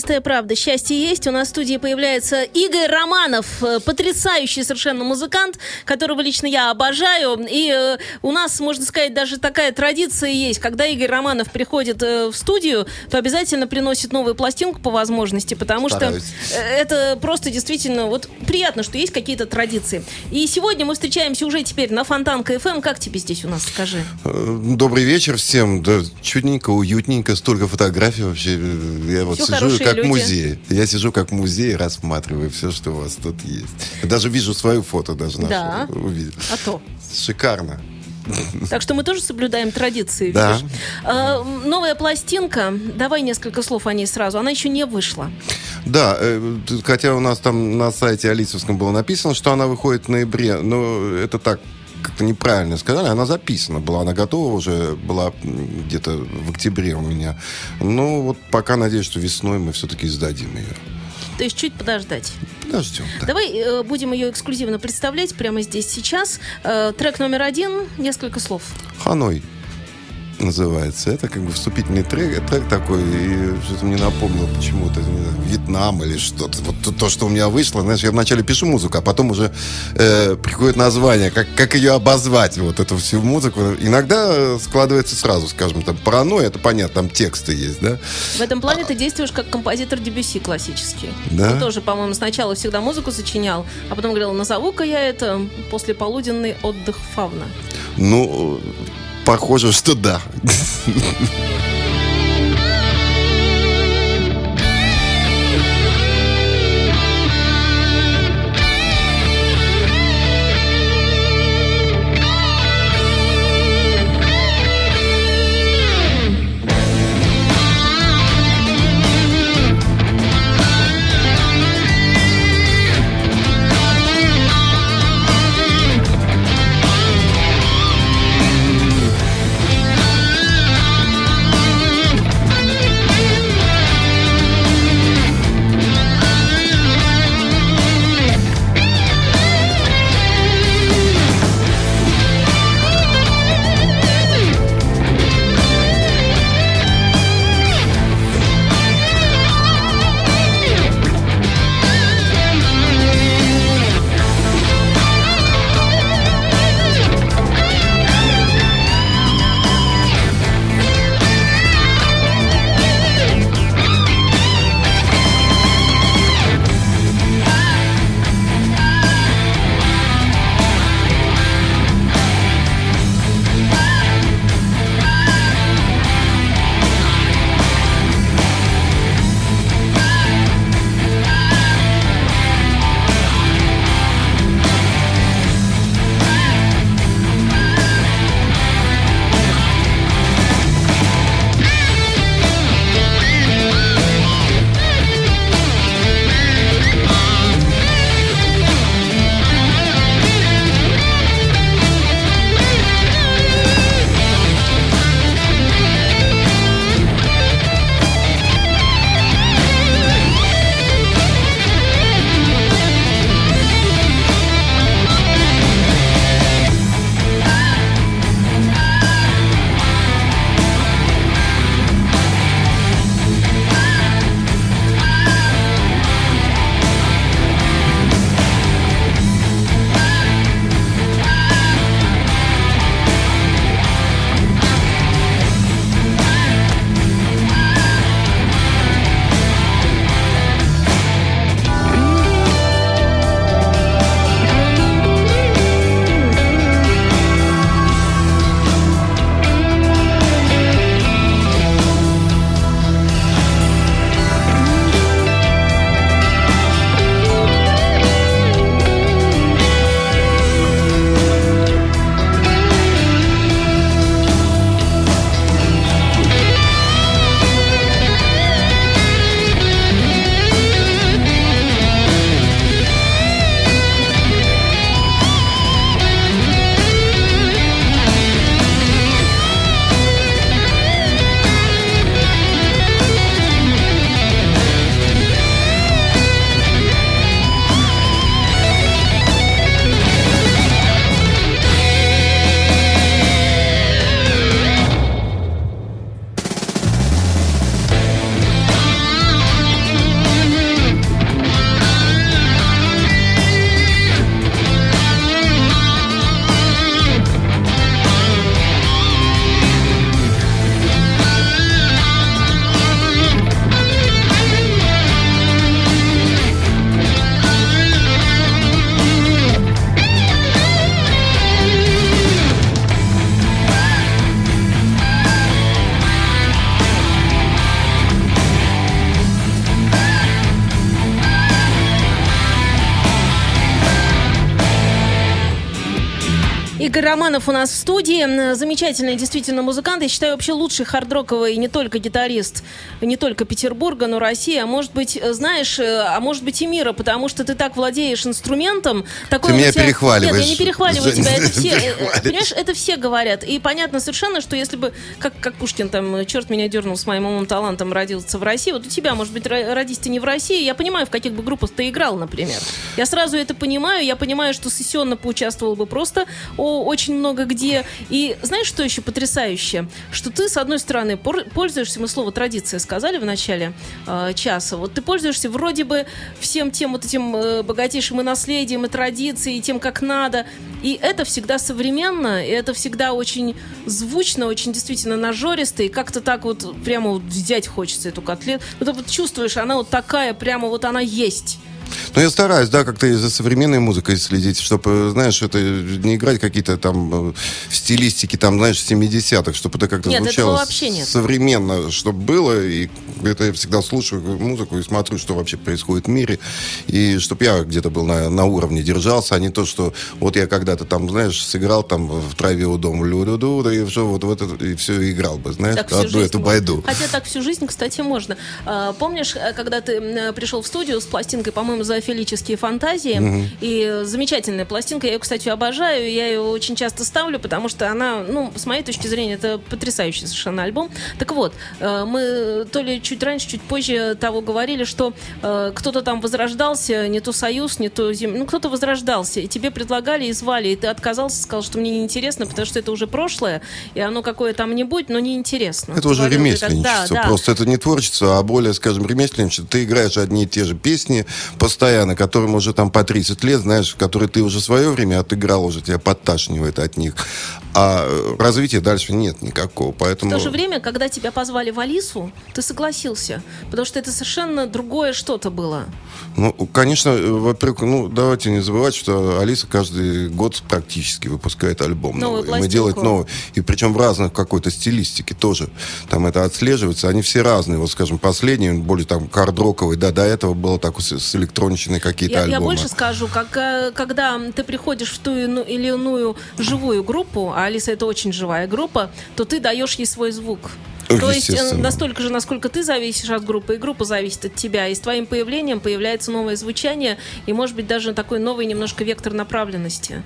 Чистая правда, счастье есть. У нас в студии появляется Игорь Романов, э, потрясающий совершенно музыкант, которого лично я обожаю. И э, у нас, можно сказать, даже такая традиция есть. Когда Игорь Романов приходит э, в студию, то обязательно приносит новую пластинку по возможности, потому Стараюсь. что это просто действительно вот приятно, что есть какие-то традиции. И сегодня мы встречаемся уже теперь на Фонтанка ФМ. Как тебе здесь у нас, скажи? Добрый вечер всем. Да, чудненько, уютненько, столько фотографий вообще. Я вот Всё сижу хорошие как люди. музей. Я сижу как музей, рассматриваю все, что у вас тут есть. Даже вижу свою фото даже нашу. Да. увидел. А то. Шикарно. Так что мы тоже соблюдаем традиции, Да. видишь? А, новая пластинка, давай несколько слов о ней сразу. Она еще не вышла. Да, э, хотя у нас там на сайте Алисовском было написано, что она выходит в ноябре, но это так как-то неправильно сказали, она записана была, она готова уже была где-то в октябре у меня. Ну вот пока надеюсь, что весной мы все-таки издадим ее. То есть чуть подождать. Подождем. да. Давай э, будем ее эксклюзивно представлять прямо здесь сейчас. Э, трек номер один, несколько слов. Ханой называется. Это как бы вступительный трек, трек такой, и что-то мне напомнило почему-то, не знаю, Вьетнам или что-то. Вот то- то, что у меня вышло, знаешь, я вначале пишу музыку, а потом уже э, приходит название, как, как ее обозвать, вот эту всю музыку. Иногда складывается сразу, скажем, там, паранойя, это понятно, там тексты есть, да? В этом плане ты действуешь как композитор Дебюси классический. Да? Он тоже, по-моему, сначала всегда музыку сочинял, а потом говорил, назову-ка я это после полуденный отдых фавна. Ну, похоже, что да. Романов у нас в студии. Замечательный действительно музыкант. Я считаю, вообще лучший хардроковый не только гитарист, не только Петербурга, но России, а может быть, знаешь, а может быть и мира, потому что ты так владеешь инструментом. Такой ты меня тебя... перехваливаешь. Нет, я не перехваливаю тебя. Это все, понимаешь, это все говорят. И понятно совершенно, что если бы, как, как Пушкин там, черт меня дернул с моим умом талантом, родился в России, вот у тебя, может быть, родись ты не в России, я понимаю, в каких бы группах ты играл, например. Я сразу это понимаю, я понимаю, что сессионно поучаствовал бы просто очень много где. И знаешь, что еще потрясающе? Что ты, с одной стороны, пользуешься, мы слово традиция сказали в начале э, часа, вот ты пользуешься вроде бы всем тем вот этим э, богатейшим и наследием, и традицией, и тем, как надо. И это всегда современно, и это всегда очень звучно, очень действительно нажористо, и как-то так вот прямо вот взять хочется эту котлету. Вот, вот чувствуешь, она вот такая, прямо вот она есть. Ну, я стараюсь, да, как-то за современной музыкой следить, чтобы, знаешь, это не играть какие-то там э, в стилистике, там, знаешь, 70-х, чтобы это как-то нет, звучало вообще нет. современно, чтобы было. И это я всегда слушаю музыку и смотрю, что вообще происходит в мире. И чтобы я где-то был на, на уровне держался, а не то, что вот я когда-то там, знаешь, сыграл там в траве у дома лю-ду-ду, да и все, вот, вот это, и все играл бы, знаешь, так одну эту байду. Хотя так всю жизнь, кстати, можно. А, помнишь, э, когда ты пришел в студию с пластинкой, по-моему, зоофилические фантазии. Угу. И замечательная пластинка. Я ее, кстати, обожаю. Я ее очень часто ставлю, потому что она, ну, с моей точки зрения, это потрясающий совершенно альбом. Так вот, э, мы то ли чуть раньше, чуть позже того говорили, что э, кто-то там возрождался, не то Союз, не то Земля. Ну, кто-то возрождался, и тебе предлагали и звали, и ты отказался, сказал, что мне неинтересно, потому что это уже прошлое, и оно какое там не будет, но неинтересно. Это уже ремесленничество. Да, да. Просто это не творчество, а более, скажем, ремесленничество. Ты играешь одни и те же песни, постоянно, которым уже там по 30 лет, знаешь, которые ты уже свое время отыграл, уже тебя подташнивает от них. А развития дальше нет никакого. Поэтому... В то же время, когда тебя позвали в Алису, ты согласился. Потому что это совершенно другое что-то было. Ну, конечно, во-первых, ну, давайте не забывать, что Алиса каждый год практически выпускает альбом новый. новый. Мы делаем новый. И причем в разных какой-то стилистике тоже. Там это отслеживается. Они все разные. Вот, скажем, последний, более там кард-роковый, да, до этого было так с электронщиной какие-то я, альбомы. Я больше скажу, как, э, когда ты приходишь в ту или иную живую группу, а Алиса это очень живая группа, то ты даешь ей свой звук. То есть э, настолько же, насколько ты зависишь от группы, и группа зависит от тебя. И с твоим появлением появляется новое звучание, и, может быть, даже такой новый немножко вектор направленности.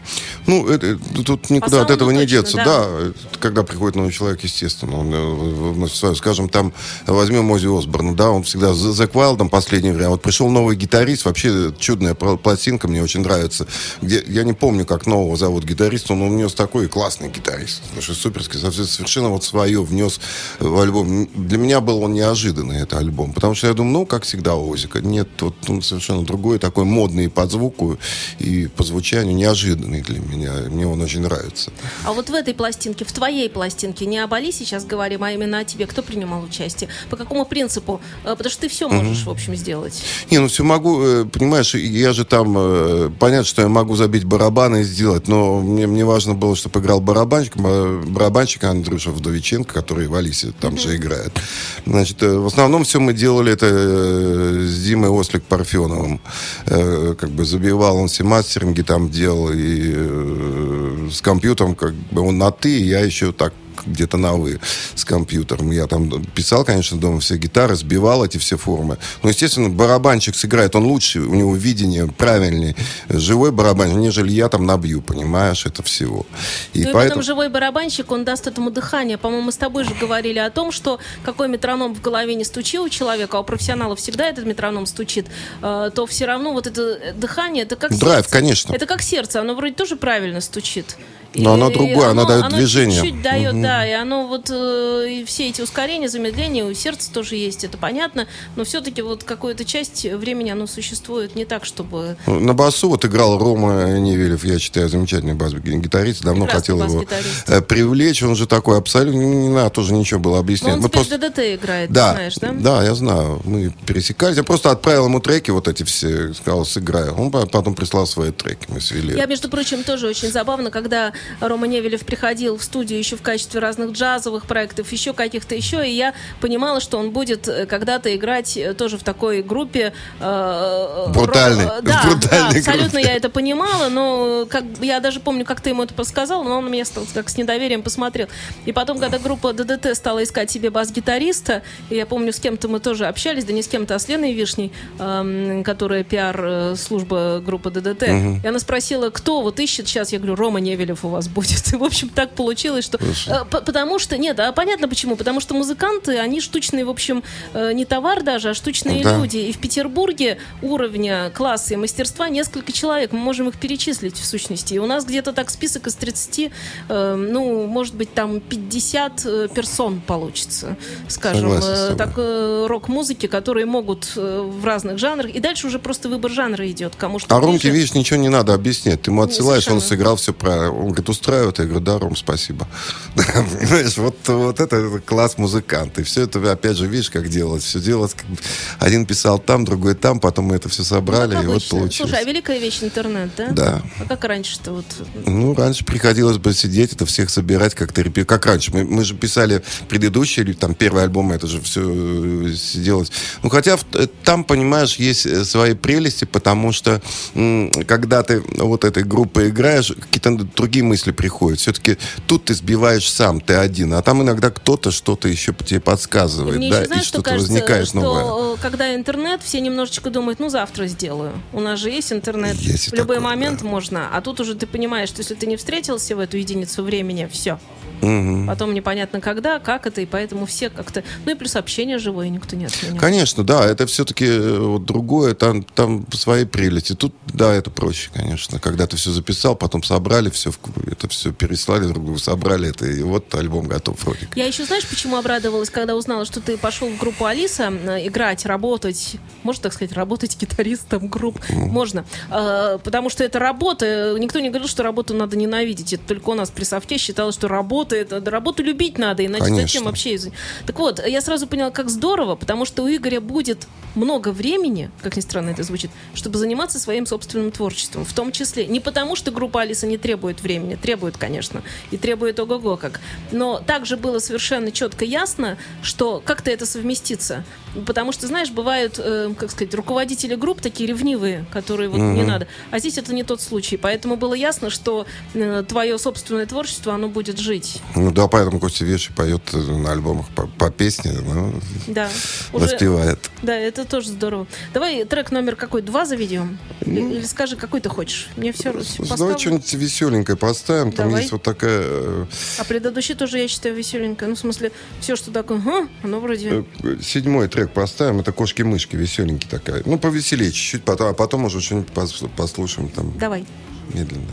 Ну, это, тут никуда от этого не деться. Да? да, когда приходит новый человек, естественно. Он, э, скажем, там, возьмем Ози Осборна, да, он всегда за Зэк Вайлдом последнее время. Вот пришел новый гитарист, вообще чудная пластинка, мне очень нравится. Где, я не помню, как нового зовут гитариста, но он внес такой классный гитарист. Суперский, совершенно вот свое внес в альбом. Для меня был он неожиданный, это альбом. Потому что я думаю, ну, как всегда Озика. Нет, вот он совершенно другой, такой модный по звуку и по звучанию, неожиданный для меня. Мне он очень нравится. А вот в этой пластинке, в твоей пластинке, не об Али сейчас говорим, а именно о тебе. Кто принимал участие? По какому принципу? Э, потому что ты все можешь, mm-hmm. в общем, сделать. Не, ну все могу, э, понимаешь, я же там, э, понятно, что я могу забить барабаны и сделать, но мне, мне важно было, чтобы играл барабанщик, барабанщик Андрюша Вдовиченко, который в Алисе там же играет. Значит, э, в основном все мы делали это э, с Димой Ослик Парфеновым. Э, как бы забивал он все мастеринги там делал, и с компьютером как бы он на «ты», я еще так где-то на «вы» с компьютером. Я там писал, конечно, дома все гитары, сбивал эти все формы. Но, естественно, барабанщик сыграет, он лучше, у него видение правильнее, живой барабанщик, нежели я там набью, понимаешь, это всего. И ну поэтому... и живой барабанщик, он даст этому дыхание. По-моему, мы с тобой же говорили о том, что какой метроном в голове не стучи у человека, а у профессионала всегда этот метроном стучит, э, то все равно вот это дыхание, это как Драйв, сердце. конечно. Это как сердце, оно вроде тоже правильно стучит. Но оно другое, оно, оно дает оно движение. Чуть-чуть дает, угу. да, и оно вот э, и все эти ускорения, замедления у сердца тоже есть, это понятно, но все-таки вот какую-то часть времени оно существует не так, чтобы... На басу вот играл Рома Невелев, я считаю, замечательный бас-гитарист, давно хотел его э, привлечь, он же такой абсолютно, не надо тоже ничего было объяснять. Но он теперь просто... ДДТ играет, да, знаешь, да? Да, я знаю, мы пересекались, я просто отправил ему треки вот эти все, сказал, сыграю, он потом прислал свои треки, мы свели. Я, между прочим, тоже очень забавно, когда Рома Невелев приходил в студию еще в качестве разных джазовых проектов, еще каких-то еще, и я понимала, что он будет э, когда-то играть э, тоже в такой группе. Э, брутальной. Ро... Да, да, абсолютно группе. я это понимала, но как, я даже помню, как ты ему это подсказал, но он меня стал, как с недоверием посмотрел. И потом, когда группа ДДТ стала искать себе бас-гитариста, я помню, с кем-то мы тоже общались, да не с кем-то, а с Леной Вишней, эм, которая пиар-служба группы ДДТ. Угу. И она спросила, кто вот ищет сейчас? Я говорю, Рома Невелев у вас будет. И, в общем, так получилось, что... Э, потому что, нет, а понятно почему. Потому что музыканты, они штучные, в общем, э, не товар даже, а штучные да. люди. И в Петербурге уровня класса и мастерства несколько человек. Мы можем их перечислить в сущности. И у нас где-то так список из 30, э, ну, может быть, там 50 э, персон получится, скажем. Согласен, так, рок-музыки, которые могут в разных жанрах. И дальше уже просто выбор жанра идет. Кому что а Ромке, видишь, ничего не надо объяснять. Ты ему отсылаешь, он сыграл все правильно. Он говорит, устраивает. Я говорю, да, Ром, спасибо. Понимаешь, вот, вот это класс музыкант. И все это, опять же, видишь, как делать. Все делать. Один писал там, другой там, потом мы это все собрали, ну, и вот получилось. Слушай, а великая вещь интернет, да? Да. А как раньше-то вот? Ну, раньше приходилось бы сидеть, это всех собирать как-то. Как раньше. Мы, мы же писали предыдущие, там, первый альбом, это же все э, сиделось. Ну, хотя э, там, понимаешь, есть э, свои прелести, потому что когда ты вот этой группой играешь, какие-то другие мысли приходят. Все-таки тут ты сбиваешь сам, ты один, а там иногда кто-то что-то еще тебе подсказывает, Мне да, еще, знаешь, и что-то кажется, возникает что, новое. Когда интернет, все немножечко думают, ну завтра сделаю. У нас же есть интернет, есть в любой такое, момент да. можно, а тут уже ты понимаешь, что если ты не встретился в эту единицу времени, все. Угу. Потом непонятно когда, как это, и поэтому все как-то... Ну и плюс общение живое никто не отменял. Конечно, да, это все-таки э, вот другое, там, там свои прелести. Тут, да, это проще, конечно. Когда ты все записал, потом собрали все, это все переслали друг другу, собрали это, и вот альбом готов вроде Я еще, знаешь, почему обрадовалась, когда узнала, что ты пошел в группу Алиса э, играть, работать, можно так сказать, работать гитаристом групп? Mm. Можно. А, потому что это работа. Никто не говорил, что работу надо ненавидеть. Это только у нас при софте считалось, что работа работа, это работу любить надо, иначе Конечно. зачем вообще? Так вот, я сразу поняла, как здорово, потому что у Игоря будет много времени, как ни странно это звучит, чтобы заниматься своим собственным творчеством, в том числе не потому, что группа Алиса не требует времени, требует, конечно, и требует ого-го как, но также было совершенно четко ясно, что как-то это совместится, потому что, знаешь, бывают, э, как сказать, руководители групп такие ревнивые, которые вот mm-hmm. не надо, а здесь это не тот случай, поэтому было ясно, что э, твое собственное творчество, оно будет жить. Ну да, поэтому Костя Веши поет э, на альбомах по, по песне, ну, да, воспевает. Уже, да, это тоже здорово. Давай трек номер какой? Два заведем? Ну, Или скажи, какой ты хочешь? Мне все поставлю. Давай что-нибудь веселенькое поставим. Там Давай. есть вот такая... Э, а предыдущий тоже, я считаю, веселенькое. Ну, в смысле, все, что такое, ага, оно вроде... Э, седьмой трек поставим. Это «Кошки-мышки», веселенький такая. Ну, повеселее чуть-чуть, потом, а потом уже что-нибудь послушаем там. Давай. Медленно.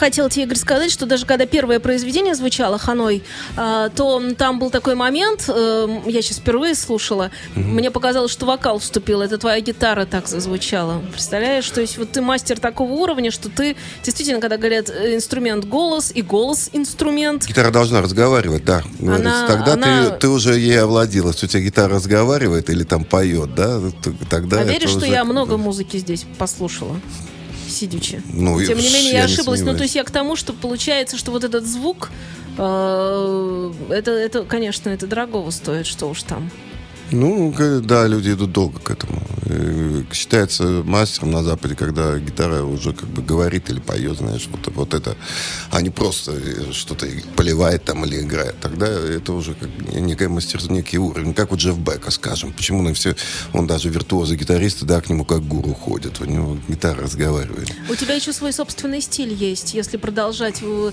Еще хотела тебе, Игорь, сказать, что даже когда первое произведение звучало «Ханой», а, то там был такой момент, э, я сейчас впервые слушала, мне показалось, что вокал вступил, это твоя гитара так зазвучала. Представляешь? То есть вот ты мастер такого уровня, что ты действительно, когда говорят э, инструмент голос и голос инструмент, Гитара должна разговаривать, да. говорится. Тогда она- ты, ты уже ей овладела. Если у тебя гитара разговаривает или там поет, да, тогда а веришь, что уже я как бы- много музыки здесь послушала? Сидячи. Ну, Тем не менее, я ошиблась. Ну, то есть я к тому, что получается, что вот этот звук, э, это, это, конечно, это дорогого стоит, что уж там. Ну, да, люди идут долго к этому. Э, Считается мастером на Западе, когда гитара уже как бы говорит или поет, знаешь, вот, вот это, а не просто э, что-то поливает там или играет. Тогда это уже как некое мастерство, некий уровень. Как у Джефф Бека, скажем. Почему на все, он даже виртуозы гитаристы, да, к нему как гуру ходит. У него гитара разговаривает. У тебя еще свой собственный стиль есть, если продолжать, э,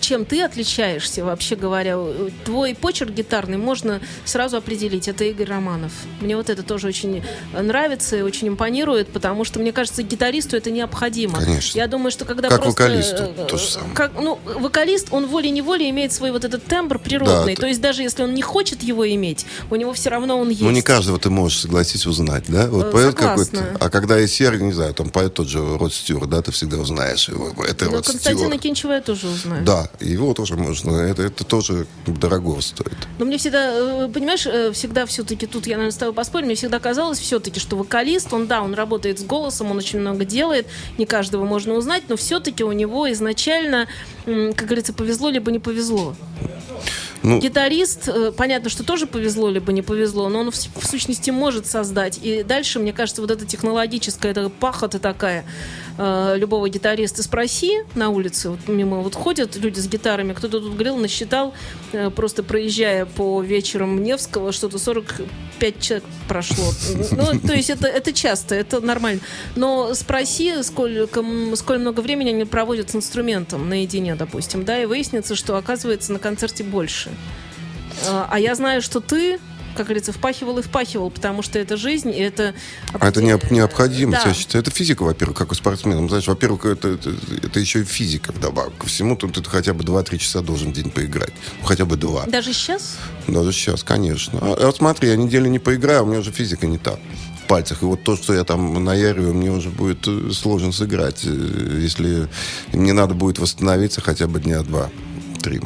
чем ты отличаешься, вообще говоря. Твой почерк гитарный можно сразу определить. Это Игорь Романов. Мне вот это тоже очень нравится и очень импонирует, потому что, мне кажется, гитаристу это необходимо. Конечно. Я думаю, что когда Как просто... вокалисту э, то же самое. Как, ну, вокалист, он волей-неволей имеет свой вот этот тембр природный. Да, То есть даже если он не хочет его иметь, у него все равно он есть. Ну, не каждого ты можешь, согласись, узнать, да? Вот Э, поет какой-то... А когда есть серый, не знаю, там поет тот же Род Стюарт, да, ты всегда узнаешь его. Это Ну, Род Константина. Кинчева я тоже узнаю. Да, его тоже можно. Это, это тоже дорого стоит. Но мне всегда, э, понимаешь, всегда все-таки, тут я, наверное, с тобой поспорю, мне всегда казалось все-таки, что вокалист, он, да, он работает с голосом, он очень много делает, не каждого можно узнать, но все-таки у него изначально, как говорится, повезло либо не повезло. Ну, Гитарист, э, понятно, что тоже повезло либо не повезло, но он в, в сущности может создать. И дальше, мне кажется, вот эта технологическая эта пахота такая э, любого гитариста спроси на улице, вот мимо вот ходят люди с гитарами, кто-то тут говорил, насчитал, э, просто проезжая по вечерам Невского, что-то 45 человек прошло. Ну, то есть это, это часто, это нормально. Но спроси, сколько, м, сколь много времени они проводят с инструментом наедине, допустим, да, и выяснится, что оказывается на концерте больше. А а я знаю, что ты, как говорится, впахивал и впахивал, потому что это жизнь, и это... а это необ- необходимость, Да. считаю. Это физика, во-первых, как у спортсмена. Знаешь, во-первых, это, это, это еще и физика вдобавок. Ко всему, тут ты хотя бы 2-3 часа должен в день поиграть. Ну, хотя бы 2. Даже сейчас? Даже сейчас, конечно. А, а вот смотри, я неделю не поиграю, у меня уже физика не та в пальцах. И вот то, что я там наяриваю, мне уже будет э, сложно сыграть, э, если мне надо будет восстановиться хотя бы дня два-три.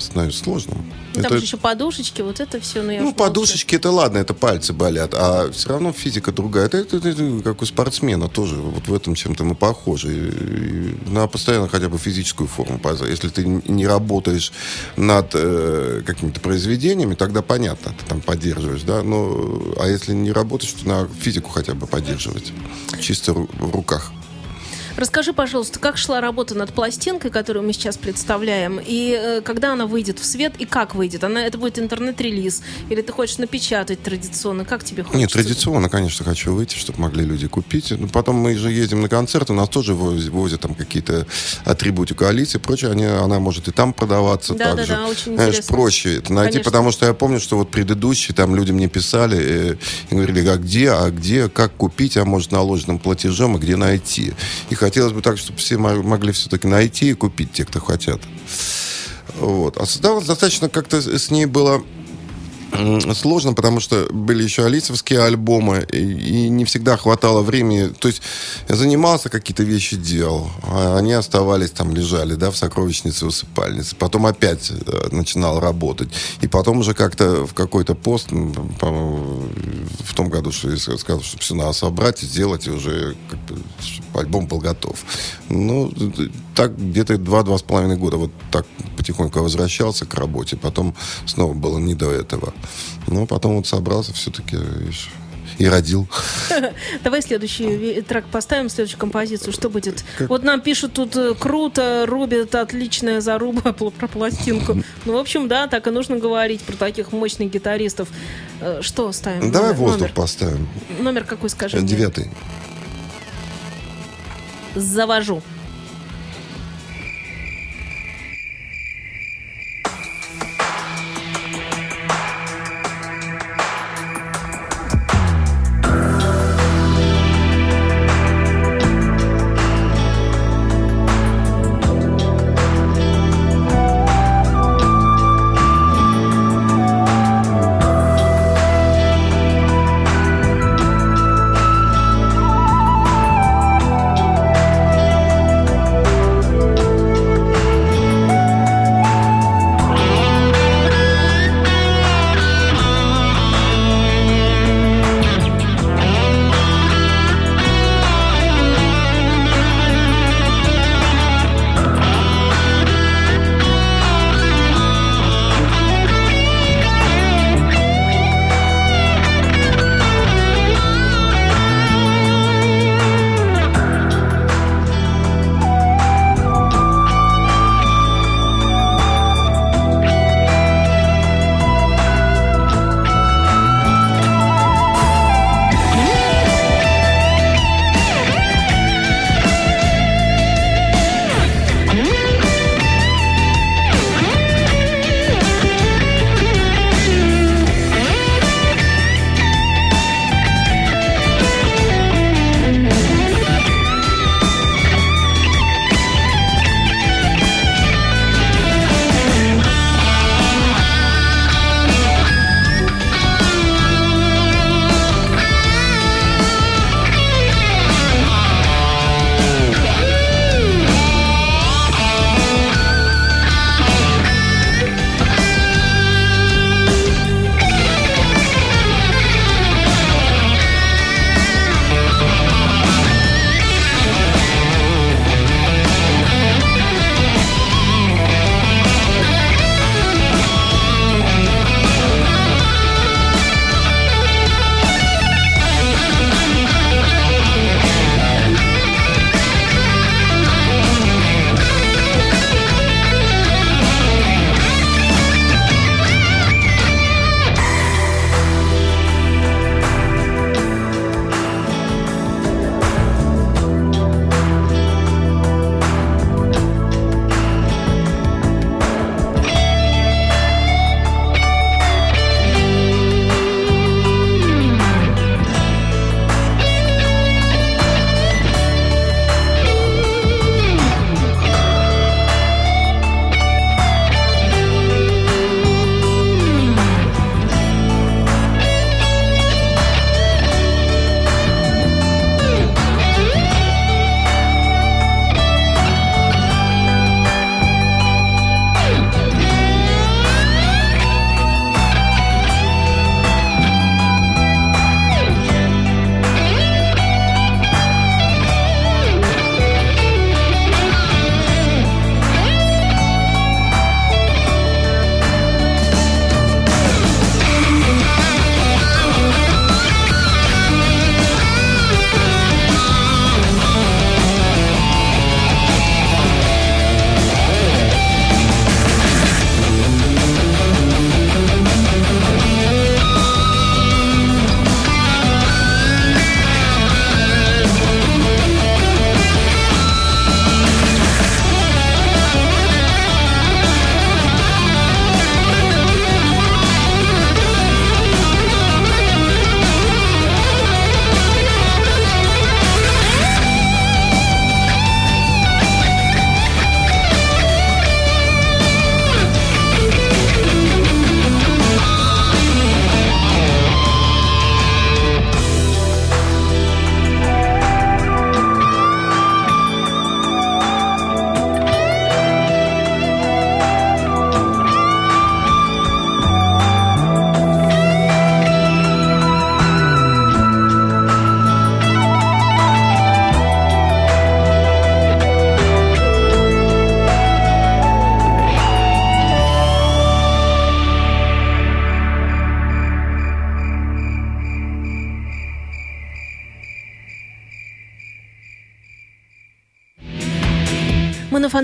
Становится сложно. Ну, Там Это- же еще подушечки, вот это все. Ну, ну, подушечки это ладно, это пальцы болят, а все равно физика другая. Это, это- это- это как у спортсмена тоже. Вот в этом чем-то мы похожи. И Надо постоянно хотя бы физическую форму. Если ты не работаешь над э, какими-то произведениями, тогда понятно, ты там поддерживаешь, да. Но, а если не работаешь, то надо физику хотя бы поддерживать. Чисто в руках. Расскажи, пожалуйста, как шла работа над пластинкой, которую мы сейчас представляем, и э, когда она выйдет в свет, и как выйдет? Она, это будет интернет-релиз? Или ты хочешь напечатать традиционно? Как тебе хочется? Нет, традиционно, конечно, хочу выйти, чтобы могли люди купить. Но потом мы же ездим на концерты, у нас тоже возят, возят там какие-то атрибутику коалиции и прочее. Они, она может и там продаваться Да, да, также. да, очень Знаешь, интересно. проще это найти, Конечно. потому что я помню, что вот предыдущие там люди мне писали э, и говорили, а где, а где, как купить, а может наложенным платежом, и где найти. И хотелось бы так, чтобы все мо- могли все-таки найти и купить, те, кто хотят. Вот. А создавалось достаточно как-то с ней было сложно, потому что были еще алисовские альбомы, и, не всегда хватало времени. То есть я занимался, какие-то вещи делал, а они оставались там, лежали, да, в сокровищнице усыпальницы. Потом опять э, начинал работать. И потом уже как-то в какой-то пост, в том году, что я сказал, что все надо собрать и сделать, и уже альбом был готов. Ну, так где-то два-два с половиной года вот так потихоньку возвращался к работе. Потом снова было не до этого. Но потом вот собрался все-таки видишь, и родил. Давай следующий трек поставим, следующую композицию. Что будет? Вот нам пишут тут э, круто, рубит, отличная заруба про пластинку. Ну, в общем, да, так и нужно говорить про таких мощных гитаристов. Э, Что ставим? Давай Номер- воздух номер. поставим. Номер какой, скажи мне? Завожу.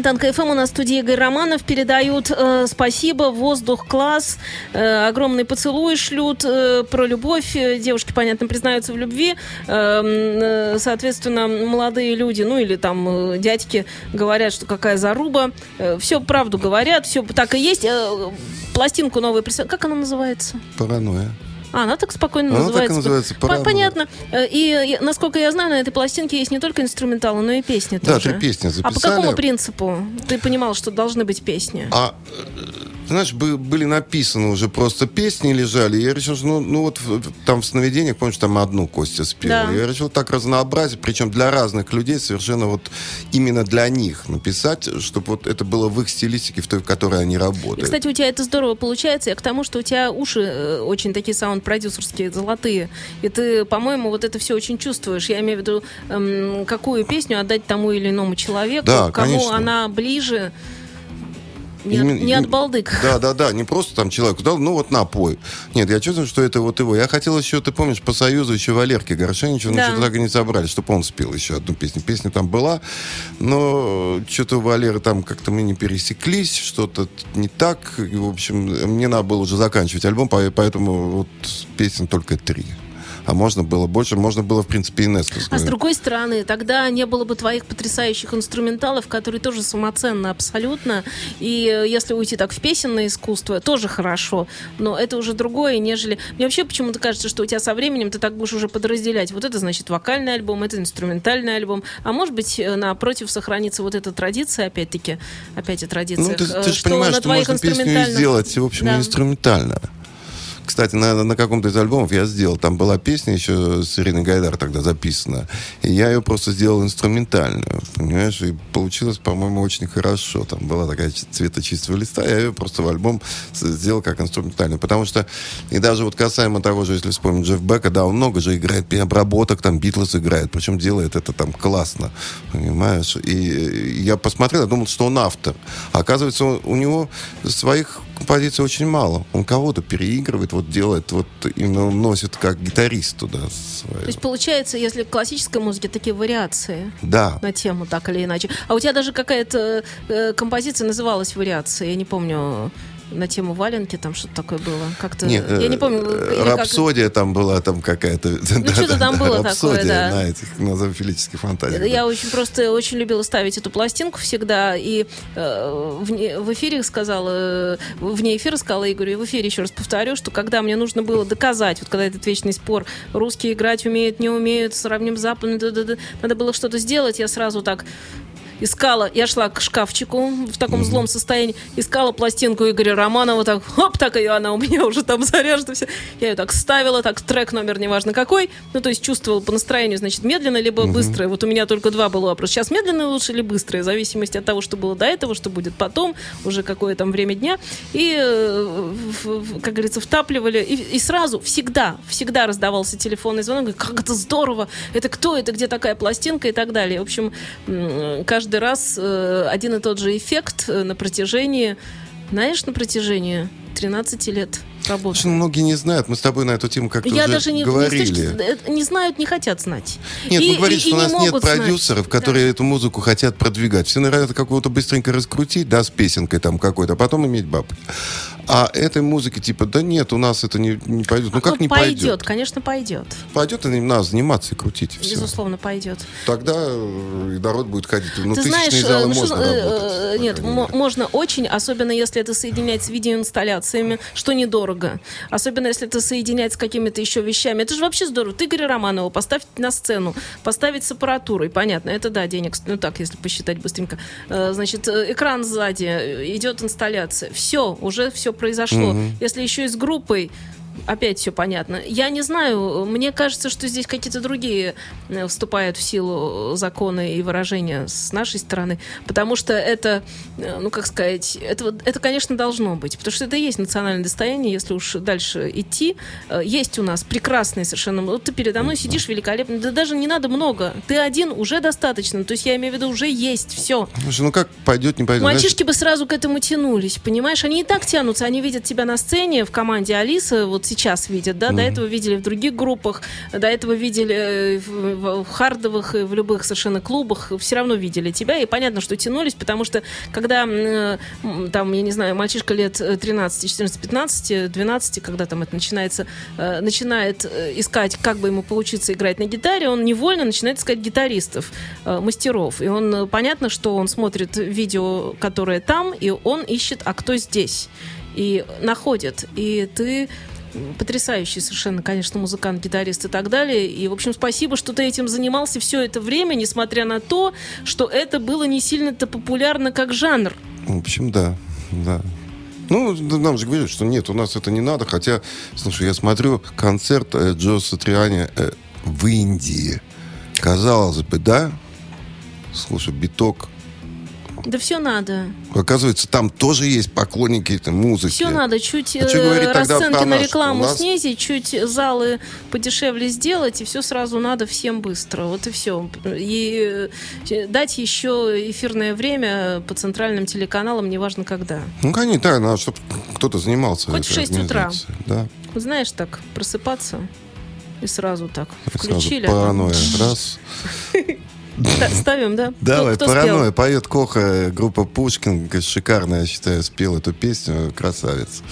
На Фонтан КФМ. У нас в студии Игорь Романов. Передают э, спасибо, воздух, класс. Э, огромный поцелуй шлют э, про любовь. Э, девушки, понятно, признаются в любви. Э, э, соответственно, молодые люди, ну или там э, дядьки говорят, что какая заруба. Э, все правду говорят, все так и есть. Э, пластинку новую прислали. Как она называется? Паранойя. А, она так спокойно Она так называется. называется, По- «Паранойя». Понятно. Э, И, насколько я знаю, на этой пластинке есть не только инструменталы, но и песни Да, тоже. три песни А по записали. какому принципу ты понимал, что должны быть песни? А, знаешь, бы- были написаны уже просто песни лежали. и Я решил, что ну, ну вот там в сновидениях, помнишь, там одну Костя спел. Да. Я решил так разнообразить, причем для разных людей, совершенно вот именно для них написать, чтобы вот это было в их стилистике, в той, в которой они И, работают. кстати, у тебя это здорово получается. Я к тому, что у тебя уши э, очень такие саунд-продюсерские, золотые. И ты, по-моему, вот это все очень чувствуешь. Я имею в виду, эм, какую песню отдать тому или иному человеку, Да, кому конечно. она ближе. Не, от, не от балдык. Да, да, да, не просто там человеку дал, ну вот напой. Нет, я чувствую, что это вот его. Я хотел еще, ты помнишь, по Союзу еще Валерке Горшеничу, но Да. что-то так и не собрали, чтобы он спел еще одну песню. Песня там была, но что-то у Валеры там как-то мы не пересеклись, что-то не так. В общем, мне надо было уже заканчивать альбом, по- поэтому вот песен только три. А можно было больше, можно было, в принципе, и Несту А с другой стороны, тогда не было бы твоих потрясающих инструменталов, которые тоже самоценны абсолютно. И э, если уйти так в песенное искусство, тоже хорошо. Но это уже другое, нежели... Мне вообще почему-то кажется, что у тебя со временем ты так будешь уже подразделять. Вот это, значит, вокальный альбом, это инструментальный альбом. А может быть, э, напротив, сохранится вот эта традиция, опять-таки, опять о традициях. Ну, ты, э, ты же понимаешь, что можно песню сделать, в общем, Да. инструментально. Кстати, на, на каком-то из альбомов я сделал. Там была песня еще с Ириной Гайдар тогда записана. И я ее просто сделал инструментальную. Понимаешь? И получилось, по-моему, очень хорошо. Там была такая цвета чистого листа. Я ее просто в альбом сделал как инструментальную. Потому что, и даже вот касаемо того же, если вспомнить Джефф Бека, да, он много же играет обработок, там Битлз играет. Причем делает это там классно. Понимаешь? И я посмотрел, я думал, что он автор. А оказывается, у него своих композиций очень мало. Он кого-то переигрывает, вот делает, вот именно носит как гитарист туда свою. То есть, получается, если в классической музыке такие вариации Да. на тему так или иначе. А у тебя даже какая-то э, композиция называлась вариация, я не помню на тему валенки там что-то такое было. Как-то Нет, я не э, помню. э, или как- Рапсодия там была там какая-то. Ну, что-то там было такое, Рапсодия да. на этих, на зоофилических фантазиях. Я очень просто очень любила ставить эту пластинку всегда. И э, вне- в эфире сказала, э, вне эфира сказала Игорю, и в эфире еще раз повторю, что когда мне нужно было доказать, вот когда этот вечный спор, русские играть умеют, не умеют, сравним с западным, надо было что-то сделать, я сразу так искала, я шла к шкафчику в таком злом состоянии, искала пластинку Игоря Романова, так, хоп, так ее она у меня уже там заряжена вся. Я ее так ставила, так, трек номер неважно какой, ну, то есть чувствовала по настроению, значит, медленно либо быстро. Вот у меня только два было вопроса. Сейчас медленно лучше или быстрое, в зависимости от того, что было до этого, что будет потом, уже какое там время дня. И, э, как говорится, втапливали. И, и сразу, всегда, всегда раздавался телефонный звонок. Как это здорово! Это кто? Это где такая пластинка? И так далее. В общем, м, каждый раз э, один и тот же эффект э, на протяжении, знаешь, на протяжении 13 лет работы. Очень многие не знают. Мы с тобой на эту тему как-то Я уже даже не, не, говорили. точки- не знают, не хотят знать. Нет, И- ну говорит, и- что и у не нас нет могут знать. продюсеров, которые эту музыку хотят продвигать. Все нравится какого-то быстренько раскрутить, да, с песенкой там какой-то, а потом иметь бабки. А этой музыки типа, да нет, у нас это не, не пойдет. Ну как не пойдет, пойдет? конечно, пойдет. Пойдет, и надо заниматься и крутить. все. Безусловно, пойдет. Тогда э, и народ будет ходить. Ну, Ты знаешь, залы ну, можно что, э, работать. нет, можно очень, особенно если это соединять с видеоинсталляциями, что недорого. Особенно если это соединять с какими-то еще вещами. Это же вообще здорово. Ты Игоря Романова поставить на сцену, поставить с аппаратурой, понятно, это да, денег, ну так, если посчитать быстренько. Значит, экран сзади, идет инсталляция. Все, уже все произошло. Если еще и с группой, опять все понятно. Я не знаю, мне кажется, что здесь какие-то другие э, вступают в силу законы и выражения с нашей стороны, потому что это, э, ну как сказать, это, это конечно, должно быть, потому что это и есть национальное достояние, если уж дальше идти. Э, Есть у нас прекрасные совершенно... Вот ты передо мной сидишь великолепно, да даже не надо много, ты один уже достаточно, то есть я имею в виду, уже есть все. Слушай, ну как пойдет, не пойдет. Знаешь, Мальчишки бы сразу к этому тянулись, понимаешь? Они и так тянутся, они видят тебя на сцене в команде Алисы, вот вот сейчас видят, да, до этого видели в других группах, до этого видели э, в, в хардовых и в любых совершенно клубах, все равно видели тебя, и понятно, что тянулись, потому что когда э, там, я не знаю, мальчишка лет 13, 14, 15, 12, когда там это начинается, э, начинает искать, как бы ему поучиться играть на гитаре, он невольно начинает искать гитаристов, мастеров, и он, понятно, что он смотрит видео, которое там, и он ищет, а кто здесь, и находит, и ты потрясающий совершенно, конечно, музыкант, гитарист и так далее. И, в общем, спасибо, что ты этим занимался все это время, несмотря на то, что это было не сильно-то популярно как жанр. В общем, да, да. Ну, нам же говорят, что нет, у нас это не надо. Хотя, слушай, я смотрю концерт э, Джо Сатриани э, в Индии. Казалось бы, да? Слушай, биток да все надо. Оказывается, там тоже есть поклонники этой музыки. Все надо. Чуть а э, расценки на рекламу нас... снизить, чуть залы подешевле сделать, и все сразу надо всем быстро. Вот и все. И э, дать еще эфирное время по центральным телеканалам, неважно когда. Ну, конечно, да, надо, чтобы кто-то занимался. Хоть в 6 утра. Да. Знаешь, так, просыпаться и сразу так включили. Сразу паранойя. Раз. Ставим, да? Давай, кто, кто паранойя. Спел? Поет Коха, группа Пушкин. Шикарно, я считаю, спел эту песню. Красавец.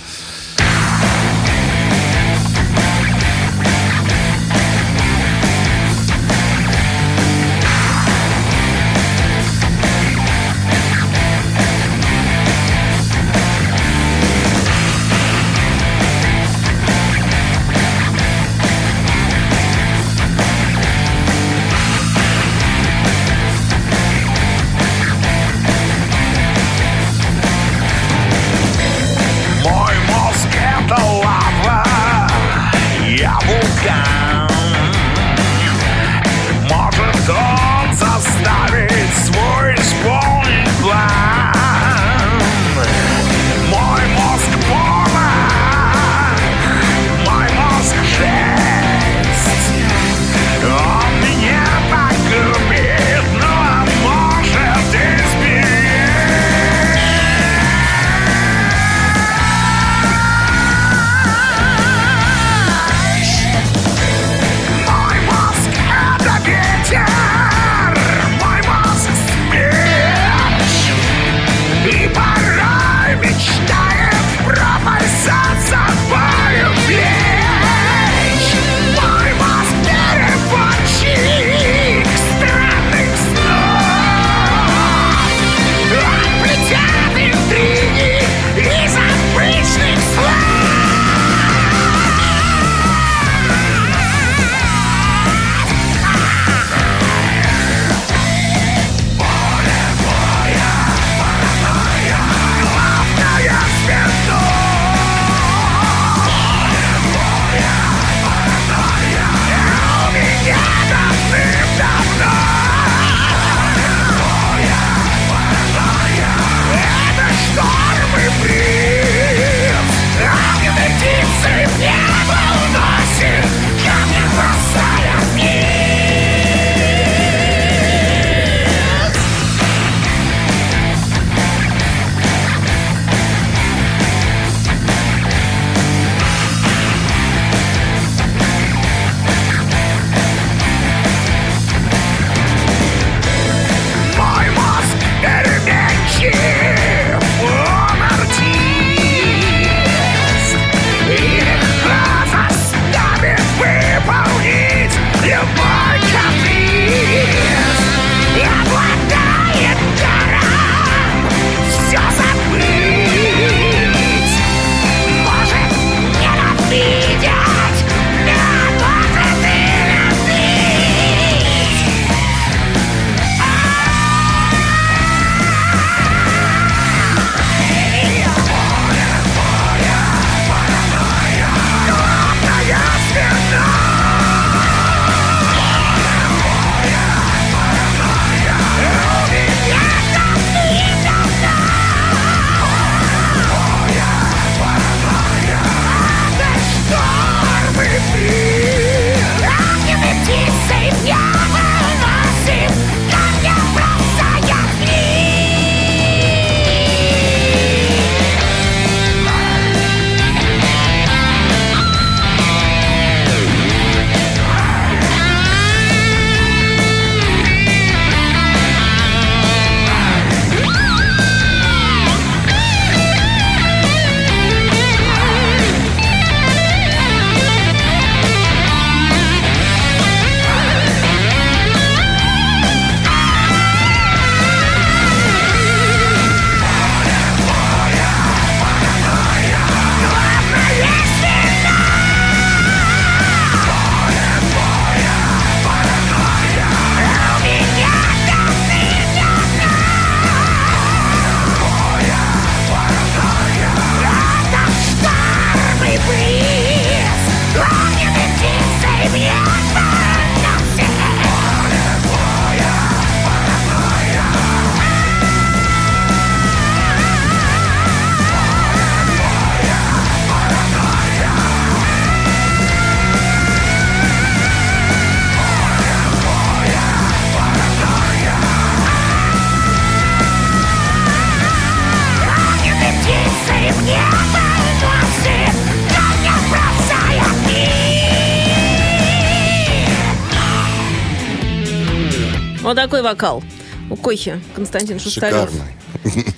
Вот такой вокал у Кохи Константин Шустарев. Шикарный.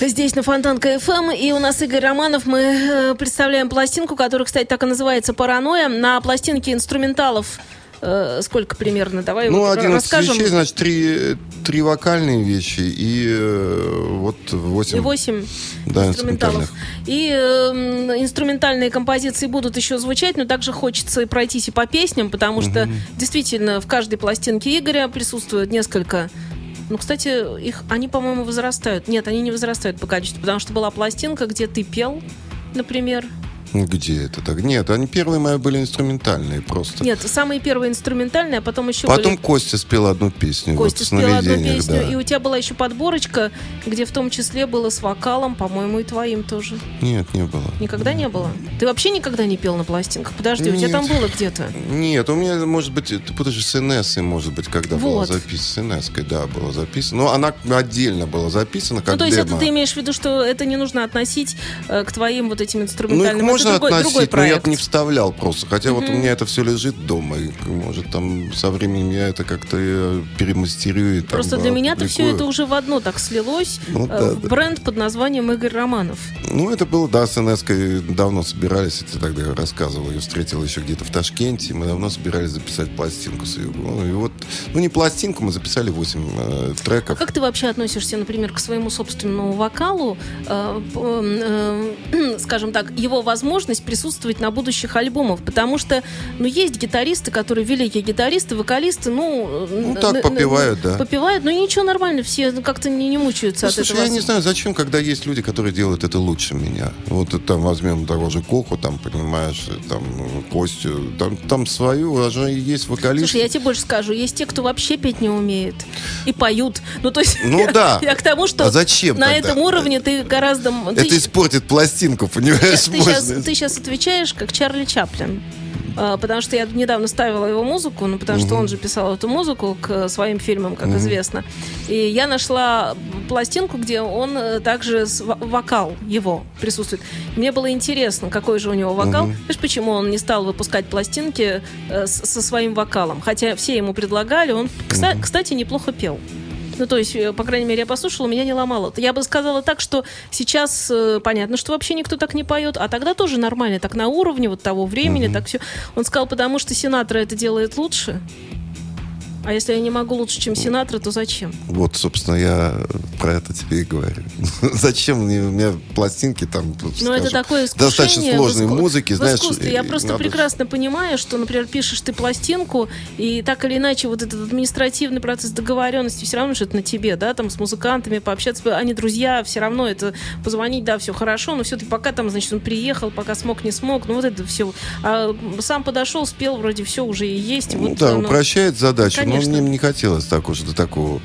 Здесь на Фонтанка ФМ, и у нас Игорь Романов. Мы э, представляем пластинку, которая, кстати, так и называется «Паранойя». На пластинке инструменталов э, сколько примерно? Давай Ну, вот 11 расскажем. вещей, значит, три, три вокальные вещи и э, вот 8, И 8 да, инструменталов. И э, инструментальные композиции будут еще звучать, но также хочется и пройтись и по песням, потому что действительно в каждой пластинке Игоря присутствует несколько. Ну, кстати, их они, по-моему, возрастают. Нет, они не возрастают по качеству, потому что была пластинка, где ты пел, например. Где это так? Нет, они первые мои были инструментальные просто. Нет, самые первые инструментальные, а потом еще Потом были... Костя спел одну песню. Костя вот, спел одну песню, да. и у тебя была еще подборочка, где в том числе было с вокалом, по-моему, и твоим тоже. Нет, не было. Никогда не было? Ты вообще никогда не пел на пластинках? Подожди, у тебя Нет. там было где-то? Нет, у меня, может быть, ты путаешь с Инессой, может быть, когда была Вот. записана. С Инесской, да, была записана. Но она отдельно была записана, как ну, то есть демо. это ты имеешь в виду, что это не нужно относить э, к твоим вот этим Ну, инструментальным? Можно другой, относить, другой но я не вставлял просто. Хотя вот у меня это все лежит дома. И, может, там со временем я это как-то э, перемастерю. и там, Просто для э, меня-то все это уже в одно так слилось Ну, э, да, в да. бренд под названием Игорь Романов. Ну, это было, да, с Инесской давно собирались, я тогда рассказывал, ее встретил еще где-то в Ташкенте, мы давно собирались записать пластинку с ее. Ну, и вот, ну, не пластинку, мы записали 8 э, треков. Как ты вообще относишься, например, к своему собственному вокалу? Э, п- э, скажем так, его возможность присутствовать на будущих альбомах, потому что, ну, есть гитаристы, которые великие гитаристы, вокалисты, ну... Ну, э, так, э, попивают, да. Попивают, ну, ничего, нормально, все как-то не, не мучаются Ну, от слушай, этого. я не знаю, зачем, когда есть люди, которые делают это лучше меня. Вот там возьмем того же Коху, там, понимаешь, там, Костю, там, там свою, а же есть вокалист. Слушай, я тебе больше скажу, есть те, кто вообще петь не умеет и поют. Ну, то есть, Ну да. я к тому, что А зачем на тогда? этом уровне ты гораздо... Это ты, испортит пластинку, понимаешь? ты, сейчас, можно. Ты сейчас отвечаешь как Чарли Чаплин. А, Потому что я недавно ставила его музыку, ну, потому что он же писал эту музыку к своим фильмам, как известно. И я нашла пластинку, где он э, также вокал его присутствует. Мне было интересно, какой же у него вокал. Знаешь, почему он не стал выпускать пластинки э, со своим вокалом? Хотя все ему предлагали, он, кста- кстати, неплохо пел. Ну, то есть, э, по крайней мере, я послушала, меня не ломало. Я бы сказала так, что сейчас э, понятно, что вообще никто так не поет, а тогда тоже нормально, так на уровне вот того времени, так все. Он сказал, потому что Синатра это делает лучше. А если я не могу лучше, чем Синатра, то зачем? Вот, собственно, я про это тебе и говорю. Зачем мне, у меня пластинки там, Ну, скажем, это такое достаточно сложной иску- музыки, в знаешь. искусстве. Я просто надо- прекрасно понимаю, что, например, пишешь ты пластинку, и так или иначе вот этот административный процесс договоренности все равно же это на тебе, да, там с музыкантами пообщаться, они друзья, все равно это позвонить, да, все хорошо, но все-таки пока там, значит, он приехал, пока смог, не смог, ну вот это все. А сам подошел, спел, вроде все уже и есть. Ну вот да, оно. упрощает задачу. Конечно. мне не хотелось так уж до такого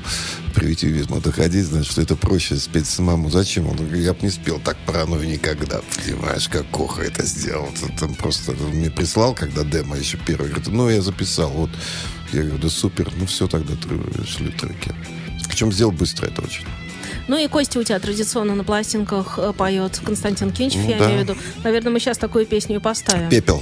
примитивизма доходить, значит, что это проще спеть самому. Зачем? Он говорит, я бы не спел так паранойю никогда. Понимаешь, как Коха это сделал. Там просто он мне прислал, когда демо еще первый. Говорит, ну, я записал. Вот. Я говорю, да супер. Ну, все, тогда шли треки. Причем сделал быстро это очень. Ну и Костя у тебя традиционно на пластинках э, поет Константин Кинчев, Ну я да. имею в виду. Наверное, мы сейчас такую песню и поставим. Пепел.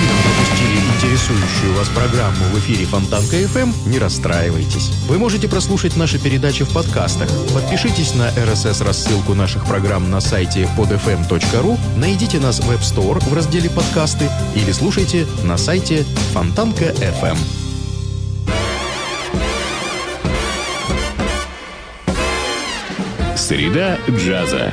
Причинам пропустили интересующую вас программу в эфире Фонтанка FM, не расстраивайтесь. Вы можете прослушать наши передачи в подкастах. Подпишитесь на RSS-рассылку наших программ на сайте podfm.ru, найдите нас в App Store в разделе «Подкасты» или слушайте на сайте Фонтанка FM. Среда джаза.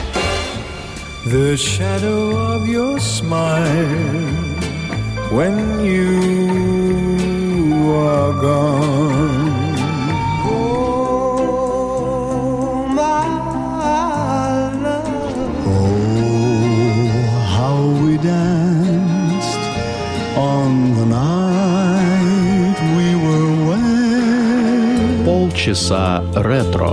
The shadow of your smile when you are gone. Oh, my love. Oh, how we danced on the night we were wed. Полчаса ретро.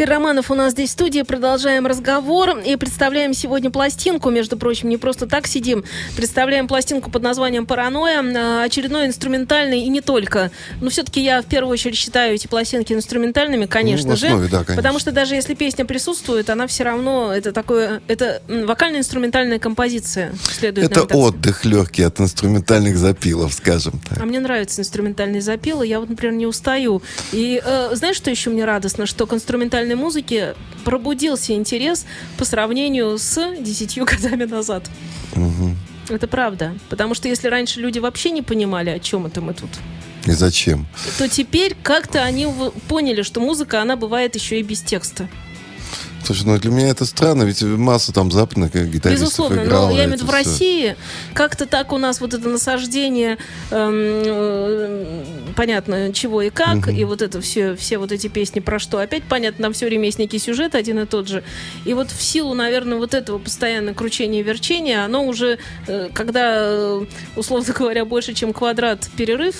Игорь Романов у нас здесь в студии. Продолжаем разговор и представляем сегодня пластинку. Между прочим, не просто так сидим. Представляем пластинку под названием «Паранойя». А, очередной инструментальный и не только. Но все-таки я в первую очередь считаю эти пластинки инструментальными, конечно Ну, основе, же. да, конечно. Потому что даже если песня присутствует, она все равно это такое, это вокально-инструментальная композиция. Следует Это отдых легкий от инструментальных запилов, скажем так. а мне нравятся инструментальные запилы, я вот, например, не устаю. И э, знаешь, что еще мне радостно? Что к инструментальной музыке пробудился интерес по сравнению с десятью годами назад. Это правда. Потому что если раньше люди вообще не понимали, о чем это мы тут, И зачем? то теперь как-то они поняли, что музыка, она бывает еще и без текста. Слушай, ну для меня это странно, ведь масса там западных э, гитаристов Безусловно, играла. но я имею в виду в. России как-то так у нас вот это насаждение, эм, э, понятно, чего и как, и вот это все, все вот эти песни про что. Опять понятно, нам все время есть некий сюжет один и тот же. И вот в силу, наверное, вот этого постоянного кручения и верчения, оно уже, э, когда, э, условно говоря, больше, чем квадрат перерыв,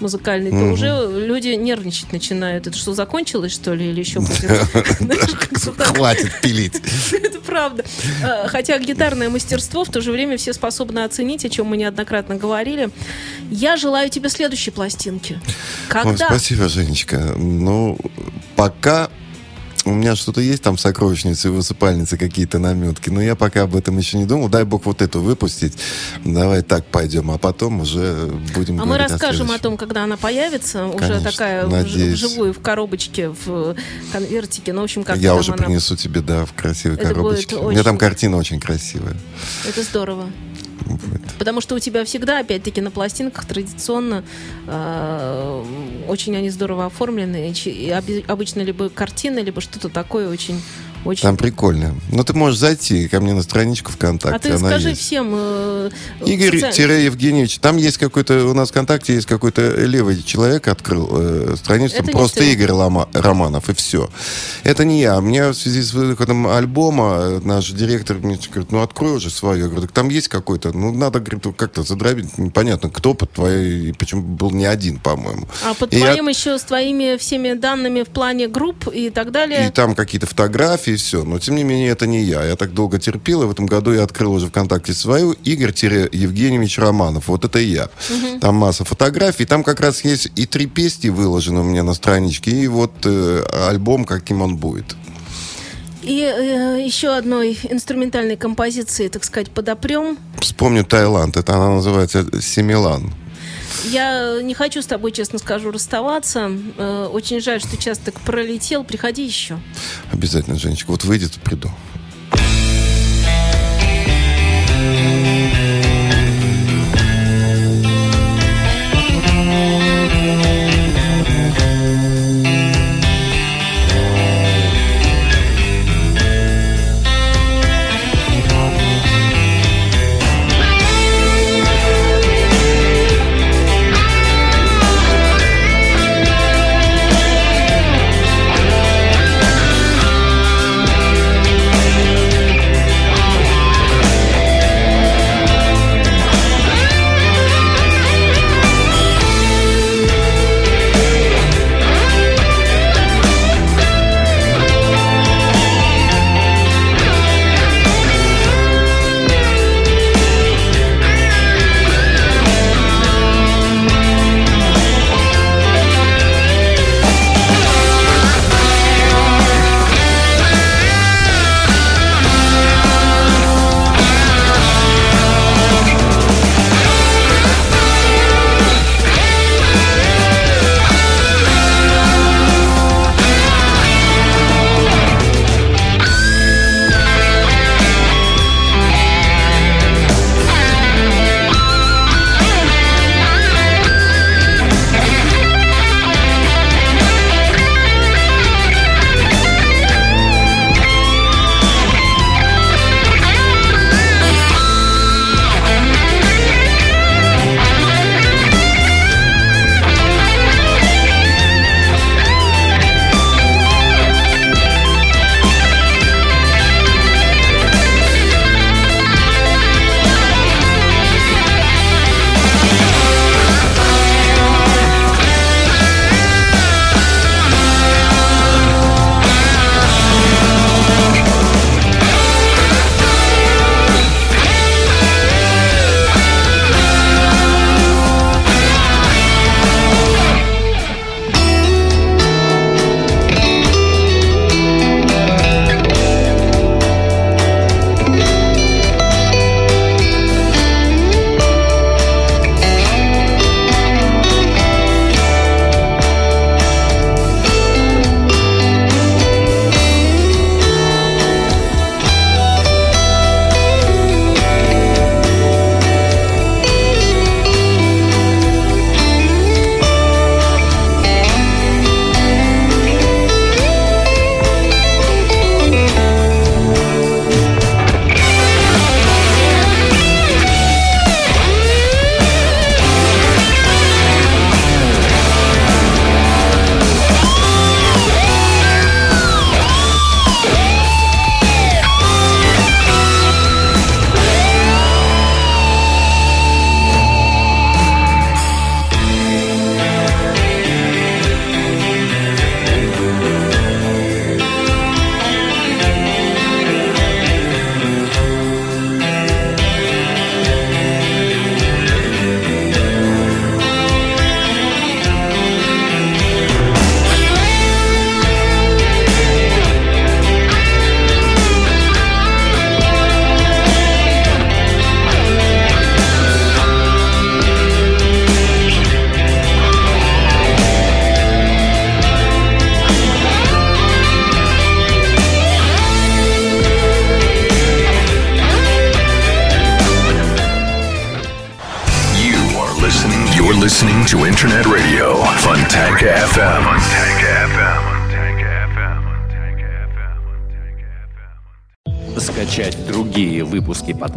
музыкальный, то уже люди нервничать начинают. Это что, закончилось, что ли, или еще будет? Хватит пилить. Это правда. Э, Хотя гитарное мастерство в то же время все способны оценить, о чем мы неоднократно говорили. Я желаю тебе следующей пластинки. Когда? спасибо, Женечка. Ну, пока у меня что-то есть там в сокровищнице и высыпальнице какие-то наметки, но я пока об этом еще не думал. Дай бог вот эту выпустить. Давай так пойдем, а потом уже будем А мы расскажем о следующем. том, когда она появится, уже Конечно, такая в- надеюсь. вживую в коробочке, в конвертике. Ну, в общем, как Я уже она. принесу тебе, да, в красивой Это коробочке. У меня там картина очень красивая. Это здорово. Потому что у тебя всегда, опять-таки, на пластинках традиционно э, очень они здорово оформлены. И обычно либо картины, либо что-то такое очень... очень Там прикольно. Но ты можешь зайти ко мне на страничку ВКонтакте. А ты она скажи есть. всем... э, Игорь соци- тире Евгеньевич, там есть какой-то, у нас ВКонтакте есть какой-то левый человек открыл э, страницу, Это просто ты. Игорь Лома- Романов, и все. Это не я. Мне в связи с выходом альбома э, наш директор мне говорит, ну открой уже свое. Я говорю, так там есть какой-то, ну надо, говорит, как-то задробить, непонятно, кто под твоей, почему был не один, по-моему. А под И я- твоим еще с твоими всеми данными в плане групп и так далее. И там какие-то фотографии, все. Но, тем не менее, это не я. Я так долго терпел, и в этом году я открыл уже ВКонтакте свою Игорь-Евгеньевич Романов. Вот это я. Там масса фотографий. Там как раз есть и три песни выложены у меня на страничке, и вот э, альбом, каким он будет. И э, еще одной инструментальной композиции, так сказать, подопрем. Вспомню Таиланд. Это она называется Семилан. Я не хочу с тобой, честно скажу, расставаться. Э, очень жаль, что час так пролетел. Приходи еще. Обязательно, Женечка. Вот выйдет, приду.